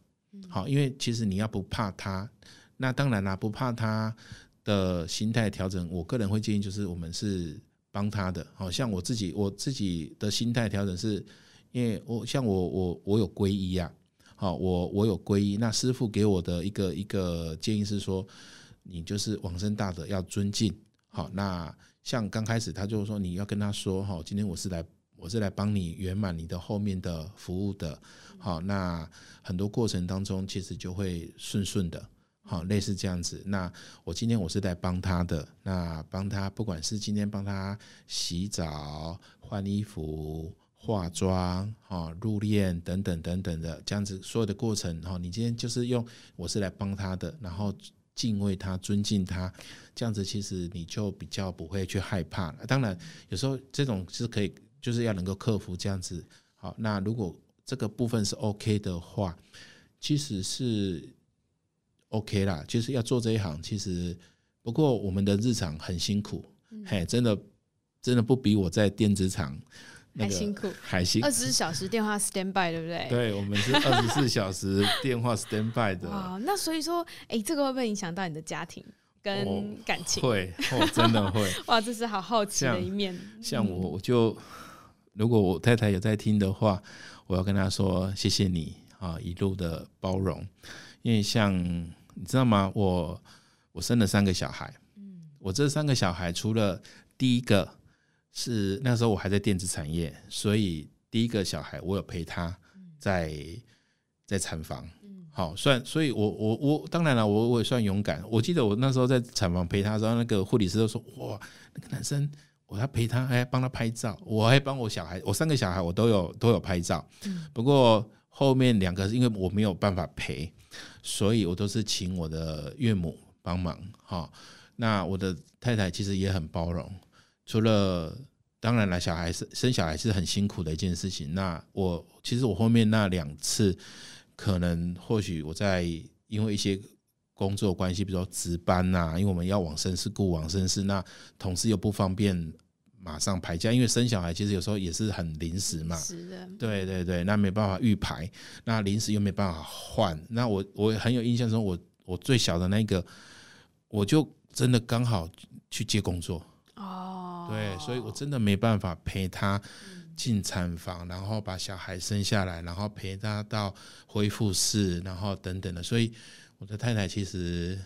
好，因为其实你要不怕他，那当然啦，不怕他的心态调整，我个人会建议就是我们是帮他的。好像我自己，我自己的心态调整是，因为我像我我我有皈依啊，好，我我有皈依，那师父给我的一个一个建议是说，你就是往生大德要尊敬，好，那。像刚开始他就说，你要跟他说哈，今天我是来我是来帮你圆满你的后面的服务的，好，那很多过程当中其实就会顺顺的，好，类似这样子。那我今天我是来帮他的，那帮他不管是今天帮他洗澡、换衣服、化妆、哈入殓等等等等的这样子所有的过程，哈，你今天就是用我是来帮他的，然后敬畏他、尊敬他，这样子其实你就比较不会去害怕了。当然，有时候这种是可以，就是要能够克服这样子。好，那如果这个部分是 OK 的话，其实是 OK 啦。就是要做这一行，其实不过我们的日常很辛苦，嗯、嘿，真的真的不比我在电子厂。还辛苦，还辛苦。二十四小时电话 stand by，对不对？对，我们是 二十四小时电话 stand by 的。哇，那所以说，哎，这个会不会影响到你的家庭跟感情？会，哦，真的会。哇，这是好好奇的一面。像，像我，我就如果我太太有在听的话，我要跟她说谢谢你啊，一路的包容。因为像你知道吗？我我生了三个小孩，嗯，我这三个小孩除了第一个。是那时候我还在电子产业，所以第一个小孩我有陪他在在产房，嗯好算，所以我我我当然了，我我也算勇敢。我记得我那时候在产房陪他的时候，那个护理师都说：“哇，那个男生，我要陪他，还帮他拍照，我还帮我小孩，我三个小孩我都有都有拍照。嗯不过后面两个是因为我没有办法陪，所以我都是请我的岳母帮忙。哈，那我的太太其实也很包容。”除了当然了，小孩生生小孩是很辛苦的一件事情。那我其实我后面那两次，可能或许我在因为一些工作关系，比如说值班呐，因为我们要往生室顾往生室，那同事又不方便马上排假，因为生小孩其实有时候也是很临时嘛。是的。对对对，那没办法预排，那临时又没办法换。那我我很有印象中，我我最小的那个，我就真的刚好去接工作。哦对，所以我真的没办法陪他进产房，然后把小孩生下来，然后陪他到恢复室，然后等等的。所以我的太太其实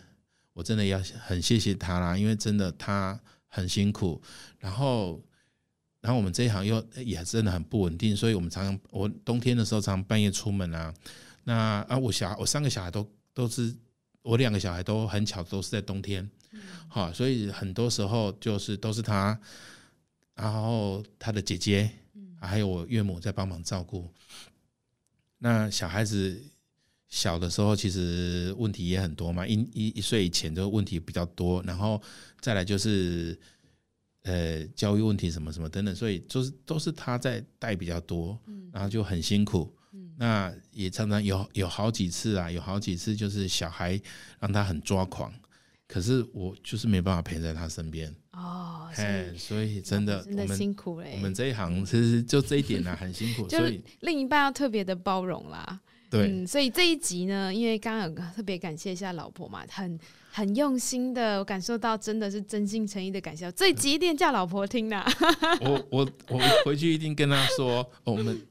我真的要很谢谢她啦，因为真的她很辛苦。然后，然后我们这一行又也真的很不稳定，所以我们常常我冬天的时候常常半夜出门啊。那啊，我小孩我三个小孩都都是我两个小孩都很巧都是在冬天。好，所以很多时候就是都是他，然后他的姐姐，还有我岳母在帮忙照顾。那小孩子小的时候，其实问题也很多嘛，一一一岁以前就问题比较多，然后再来就是呃教育问题什么什么等等，所以就是都是他在带比较多，然后就很辛苦。那也常常有有好几次啊，有好几次就是小孩让他很抓狂。可是我就是没办法陪在他身边哦，嘿，所以真的真的辛苦嘞。我们这一行其实就这一点呢，很辛苦。所以另一半要特别的包容啦。对，嗯，所以这一集呢，因为刚刚有特别感谢一下老婆嘛，很很用心的，我感受到真的是真心诚意的感谢。这一集一定叫老婆听啦。我我我回去一定跟她说，我们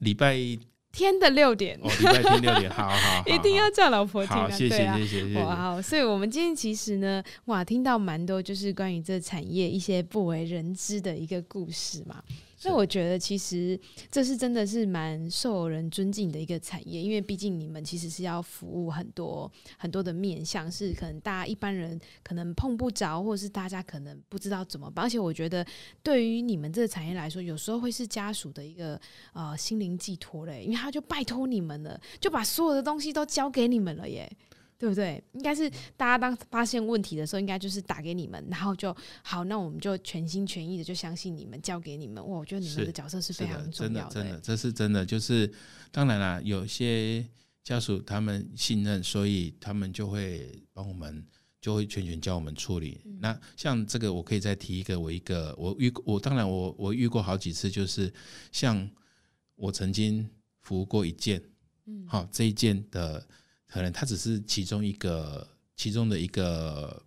礼拜。天的六点，哦，礼拜天六点，好好，好，一定要叫老婆听啊！谢谢，谢谢，谢谢。哇，所以我们今天其实呢，哇，听到蛮多就是关于这产业一些不为人知的一个故事嘛。那我觉得其实这是真的是蛮受人尊敬的一个产业，因为毕竟你们其实是要服务很多很多的面向，是可能大家一般人可能碰不着，或者是大家可能不知道怎么办。而且我觉得对于你们这个产业来说，有时候会是家属的一个呃心灵寄托嘞，因为他就拜托你们了，就把所有的东西都交给你们了耶。对不对？应该是大家当发现问题的时候，应该就是打给你们，然后就好，那我们就全心全意的就相信你们，交给你们。哇，我觉得你们的角色是非常重要的，真的，真的，这是真的。就是当然啦，有些家属他们信任，所以他们就会帮我们，就会全权教我们处理。嗯、那像这个，我可以再提一个，我一个我遇我当然我我遇过好几次，就是像我曾经服务过一件，嗯，好这一件的。可能他只是其中一个，其中的一个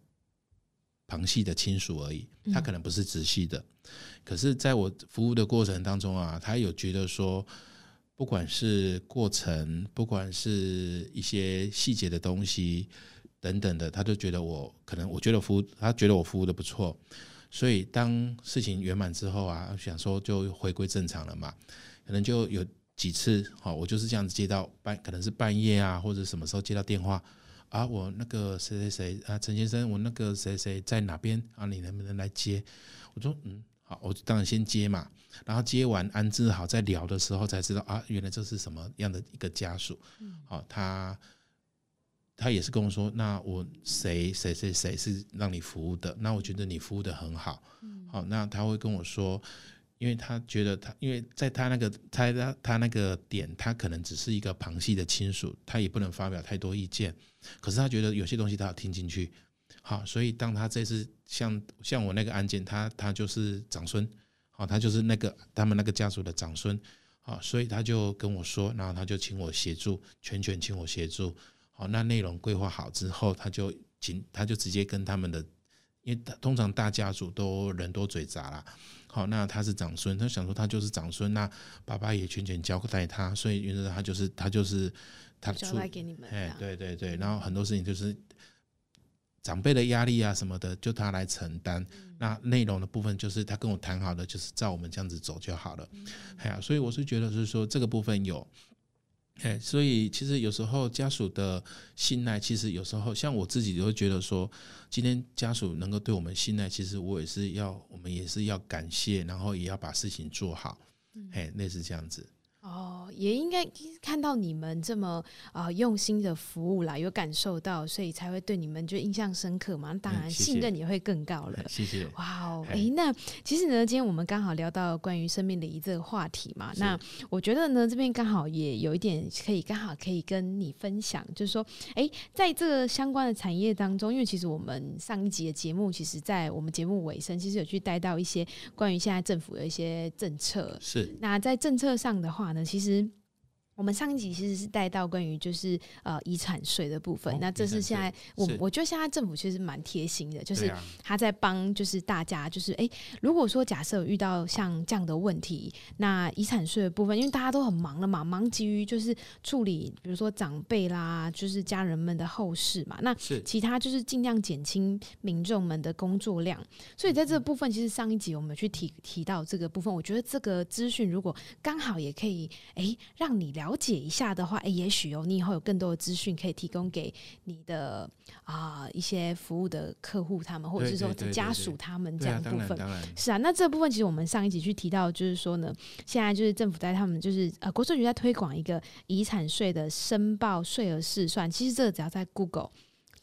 旁系的亲属而已，他可能不是直系的。可是，在我服务的过程当中啊，他有觉得说，不管是过程，不管是一些细节的东西等等的，他都觉得我可能，我觉得服务，他觉得我服务的不错。所以，当事情圆满之后啊，想说就回归正常了嘛，可能就有。几次好，我就是这样子接到半，可能是半夜啊，或者什么时候接到电话啊，我那个谁谁谁啊，陈先生，我那个谁谁在哪边啊？你能不能来接？我说嗯，好，我当然先接嘛。然后接完安置好，在聊的时候才知道啊，原来这是什么样的一个家属。好，他他也是跟我说，那我谁谁谁谁是让你服务的？那我觉得你服务的很好，好，那他会跟我说，因为他觉得他，因为在他那个他他他那个点，他可能只是一个旁系的亲属，他也不能发表太多意见，可是他觉得有些东西他要听进去，好，所以当他这次像像我那个案件，他他就是长孙，好，他就是那个他们那个家属的长孙。好，所以他就跟我说，然后他就请我协助，全权请我协助。好，那内容规划好之后，他就请，他就直接跟他们的，因为通常大家族都人多嘴杂啦。好，那他是长孙，他想说他就是长孙，那爸爸也全权交代他，所以原则上他就是他就是他出，哎，对对对，然后很多事情就是。长辈的压力啊什么的，就他来承担。那内容的部分，就是他跟我谈好的，就是照我们这样子走就好了。哎呀，所以我是觉得是说这个部分有，哎，所以其实有时候家属的信赖，其实有时候像我自己都会觉得说，今天家属能够对我们信赖，其实我也是要，我们也是要感谢，然后也要把事情做好。哎，类似这样子。哦，也应该看到你们这么啊、呃、用心的服务啦，有感受到，所以才会对你们就印象深刻嘛。当然，信任也会更高了。谢谢。哇哦，哎，那其实呢，今天我们刚好聊到关于生命礼仪这个话题嘛。那我觉得呢，这边刚好也有一点可以刚好可以跟你分享，就是说，哎，在这个相关的产业当中，因为其实我们上一集的节目，其实在我们节目尾声，其实有去带到一些关于现在政府的一些政策。是。那在政策上的话。其实我们上一集其实是带到关于就是呃遗产税的部分，哦、那这是现在我我觉得现在政府其实蛮贴心的，就是他在帮就是大家就是哎，如果说假设有遇到像这样的问题，那遗产税的部分，因为大家都很忙了嘛，忙急于就是处理比如说长辈啦，就是家人们的后事嘛，那其他就是尽量减轻民众们的工作量，所以在这个部分，其实上一集我们去提提到这个部分，我觉得这个资讯如果刚好也可以哎让你了。了解一下的话，哎，也许哦，你以后有更多的资讯可以提供给你的啊、呃、一些服务的客户，他们或者是说家属他们这样的部分。是啊，那这部分其实我们上一集去提到，就是说呢，现在就是政府在他们就是呃国税局在推广一个遗产税的申报税额试算，其实这个只要在 Google。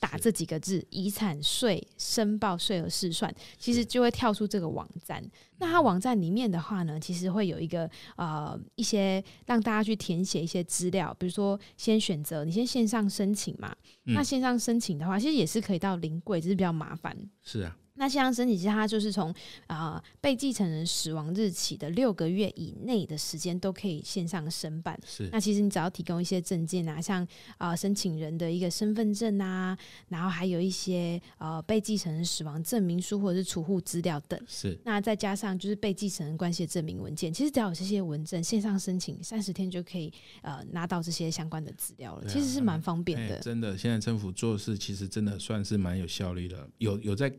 打这几个字“遗产税申报税额试算”，其实就会跳出这个网站。那它网站里面的话呢，其实会有一个呃一些让大家去填写一些资料，比如说先选择你先线上申请嘛。那线上申请的话，其实也是可以到临柜，只是比较麻烦。是啊。那线上申请，其实它就是从啊、呃、被继承人死亡日起的六个月以内的时间都可以线上申办。是。那其实你只要提供一些证件啊，像啊、呃、申请人的一个身份证啊，然后还有一些呃被继承人死亡证明书或者是储户资料等。是。那再加上就是被继承人关系的证明文件，其实只要有这些文证，线上申请三十天就可以呃拿到这些相关的资料了。啊、其实是蛮方便的、欸。真的，现在政府做事其实真的算是蛮有效率的，有有在。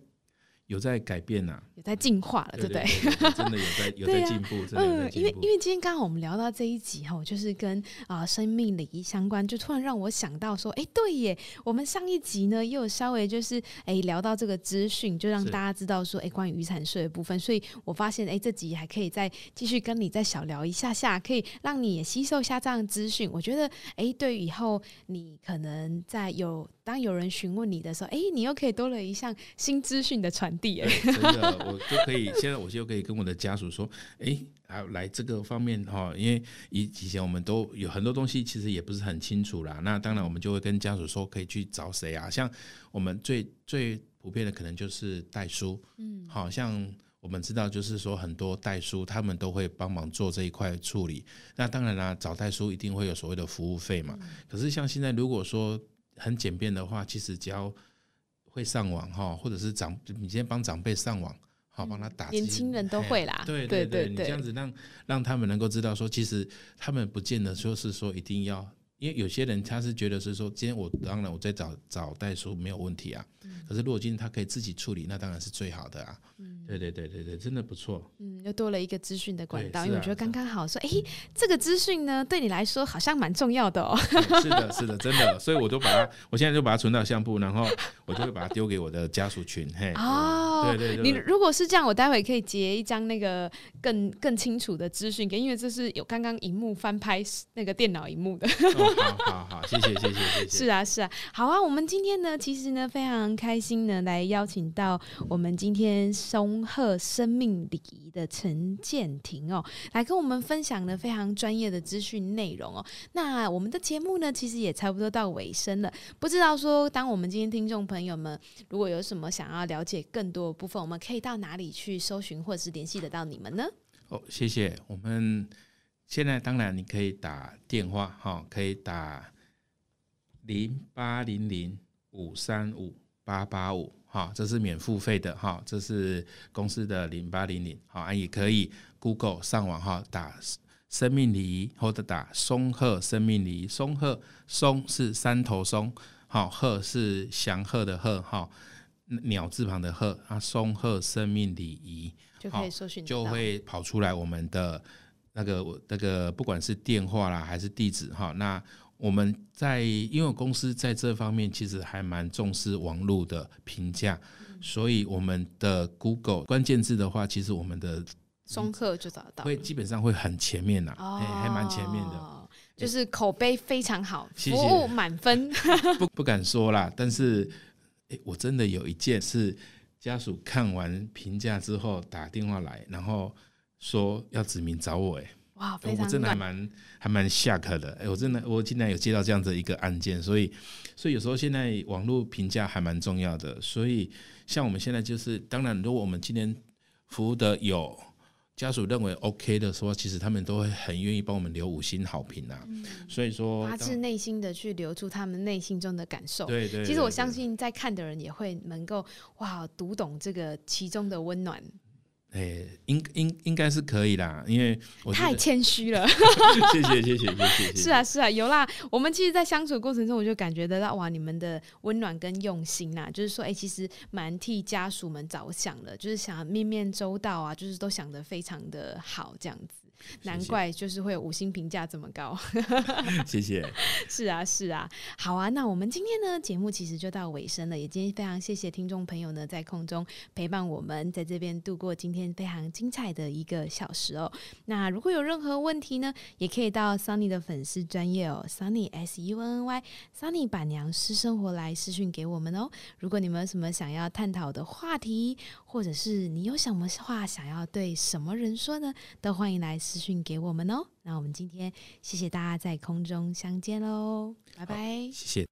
有在改变呐、啊，有在进化了，对不对？真的有在 有在进步，嗯，因为因为今天刚好我们聊到这一集哈，就是跟啊、呃、生命礼仪相关，就突然让我想到说，哎，对耶，我们上一集呢又有稍微就是哎聊到这个资讯，就让大家知道说，哎，关于遗产税的部分，所以我发现哎这集还可以再继续跟你再小聊一下下，可以让你也吸收一下这样的资讯。我觉得哎，对以后你可能在有当有人询问你的时候，哎，你又可以多了一项新资讯的传。对，真的，我就可以现在我就可以跟我的家属说，哎，啊，来这个方面哈，因为以以前我们都有很多东西，其实也不是很清楚啦。那当然，我们就会跟家属说，可以去找谁啊？像我们最最普遍的，可能就是代书，嗯，好像我们知道，就是说很多代书，他们都会帮忙做这一块处理。那当然啦，找代书一定会有所谓的服务费嘛。可是像现在，如果说很简便的话，其实只要会上网哈，或者是长，你今天帮长辈上网，好帮他打。年轻人都会啦，对对对，你这样子让让他们能够知道说，其实他们不见得说是说一定要。因为有些人他是觉得是说，今天我当然我在找找代书没有问题啊，嗯、可是如果今天他可以自己处理，那当然是最好的啊。嗯、对对对对对，真的不错。嗯，又多了一个资讯的管道，啊、因为我觉得刚刚好说，哎，这个资讯呢对你来说好像蛮重要的哦。是的，是的，真的，所以我就把它，我现在就把它存到相簿，然后我就会把它丢给我的家属群，嘿。哦。哦，对对对，你如果是这样，我待会可以截一张那个更更清楚的资讯给，因为这是有刚刚荧幕翻拍那个电脑荧幕的。哦、好好好，谢谢谢谢谢谢。是啊是啊，好啊，我们今天呢，其实呢非常开心呢，来邀请到我们今天松贺生命礼仪的陈建庭哦，来跟我们分享了非常专业的资讯内容哦。那我们的节目呢，其实也差不多到尾声了，不知道说，当我们今天听众朋友们如果有什么想要了解更多的部分，我们可以到哪里去搜寻或者是联系得到你们呢？哦，谢谢。我们现在当然你可以打电话哈，可以打零八零零五三五八八五哈，这是免付费的哈，这是公司的零八零零好，也可以 Google 上网哈，打生命礼仪或者打松鹤生命礼仪，松鹤松是山头松，好鹤是祥鹤的鹤哈。鸟字旁的鹤啊，松鹤生命礼仪就可以搜寻，就会跑出来我们的那个那个，不管是电话啦还是地址哈。那我们在因为公司在这方面其实还蛮重视网络的评价，所以我们的 Google 关键字的话，其实我们的松客就找得到，会基本上会很前面呐，哦，还蛮前面的，就是口碑非常好，服务满分。不不敢说啦，但是。欸、我真的有一件是家属看完评价之后打电话来，然后说要指名找我、欸，哎，哇，非常，我真的还蛮还蛮 shock 的，哎、欸，我真的我竟然有接到这样的一个案件，所以所以有时候现在网络评价还蛮重要的，所以像我们现在就是，当然如果我们今天服务的有。家属认为 OK 的时候，其实他们都会很愿意帮我们留五星好评、啊嗯。所以说，发自内心的去留住他们内心中的感受。对，对。其实我相信，在看的人也会能够哇读懂这个其中的温暖。哎、欸，应应应该是可以啦，因为我太谦虚了。谢谢谢谢谢谢。是啊是啊，有啦。我们其实，在相处的过程中，我就感觉得到哇，你们的温暖跟用心呐，就是说，哎、欸，其实蛮替家属们着想的，就是想面面周到啊，就是都想得非常的好，这样子。难怪就是会有五星评价这么高，谢谢。是啊，是啊，好啊。那我们今天呢，节目其实就到尾声了，也今天非常谢谢听众朋友呢，在空中陪伴我们，在这边度过今天非常精彩的一个小时哦。那如果有任何问题呢，也可以到 Sunny 的粉丝专业哦，Sunny S U N N Y Sunny 板娘私生活来私讯给我们哦。如果你们有什么想要探讨的话题，或者是你有什么话想要对什么人说呢，都欢迎来。私讯给我们哦，那我们今天谢谢大家在空中相见喽，拜拜，谢谢。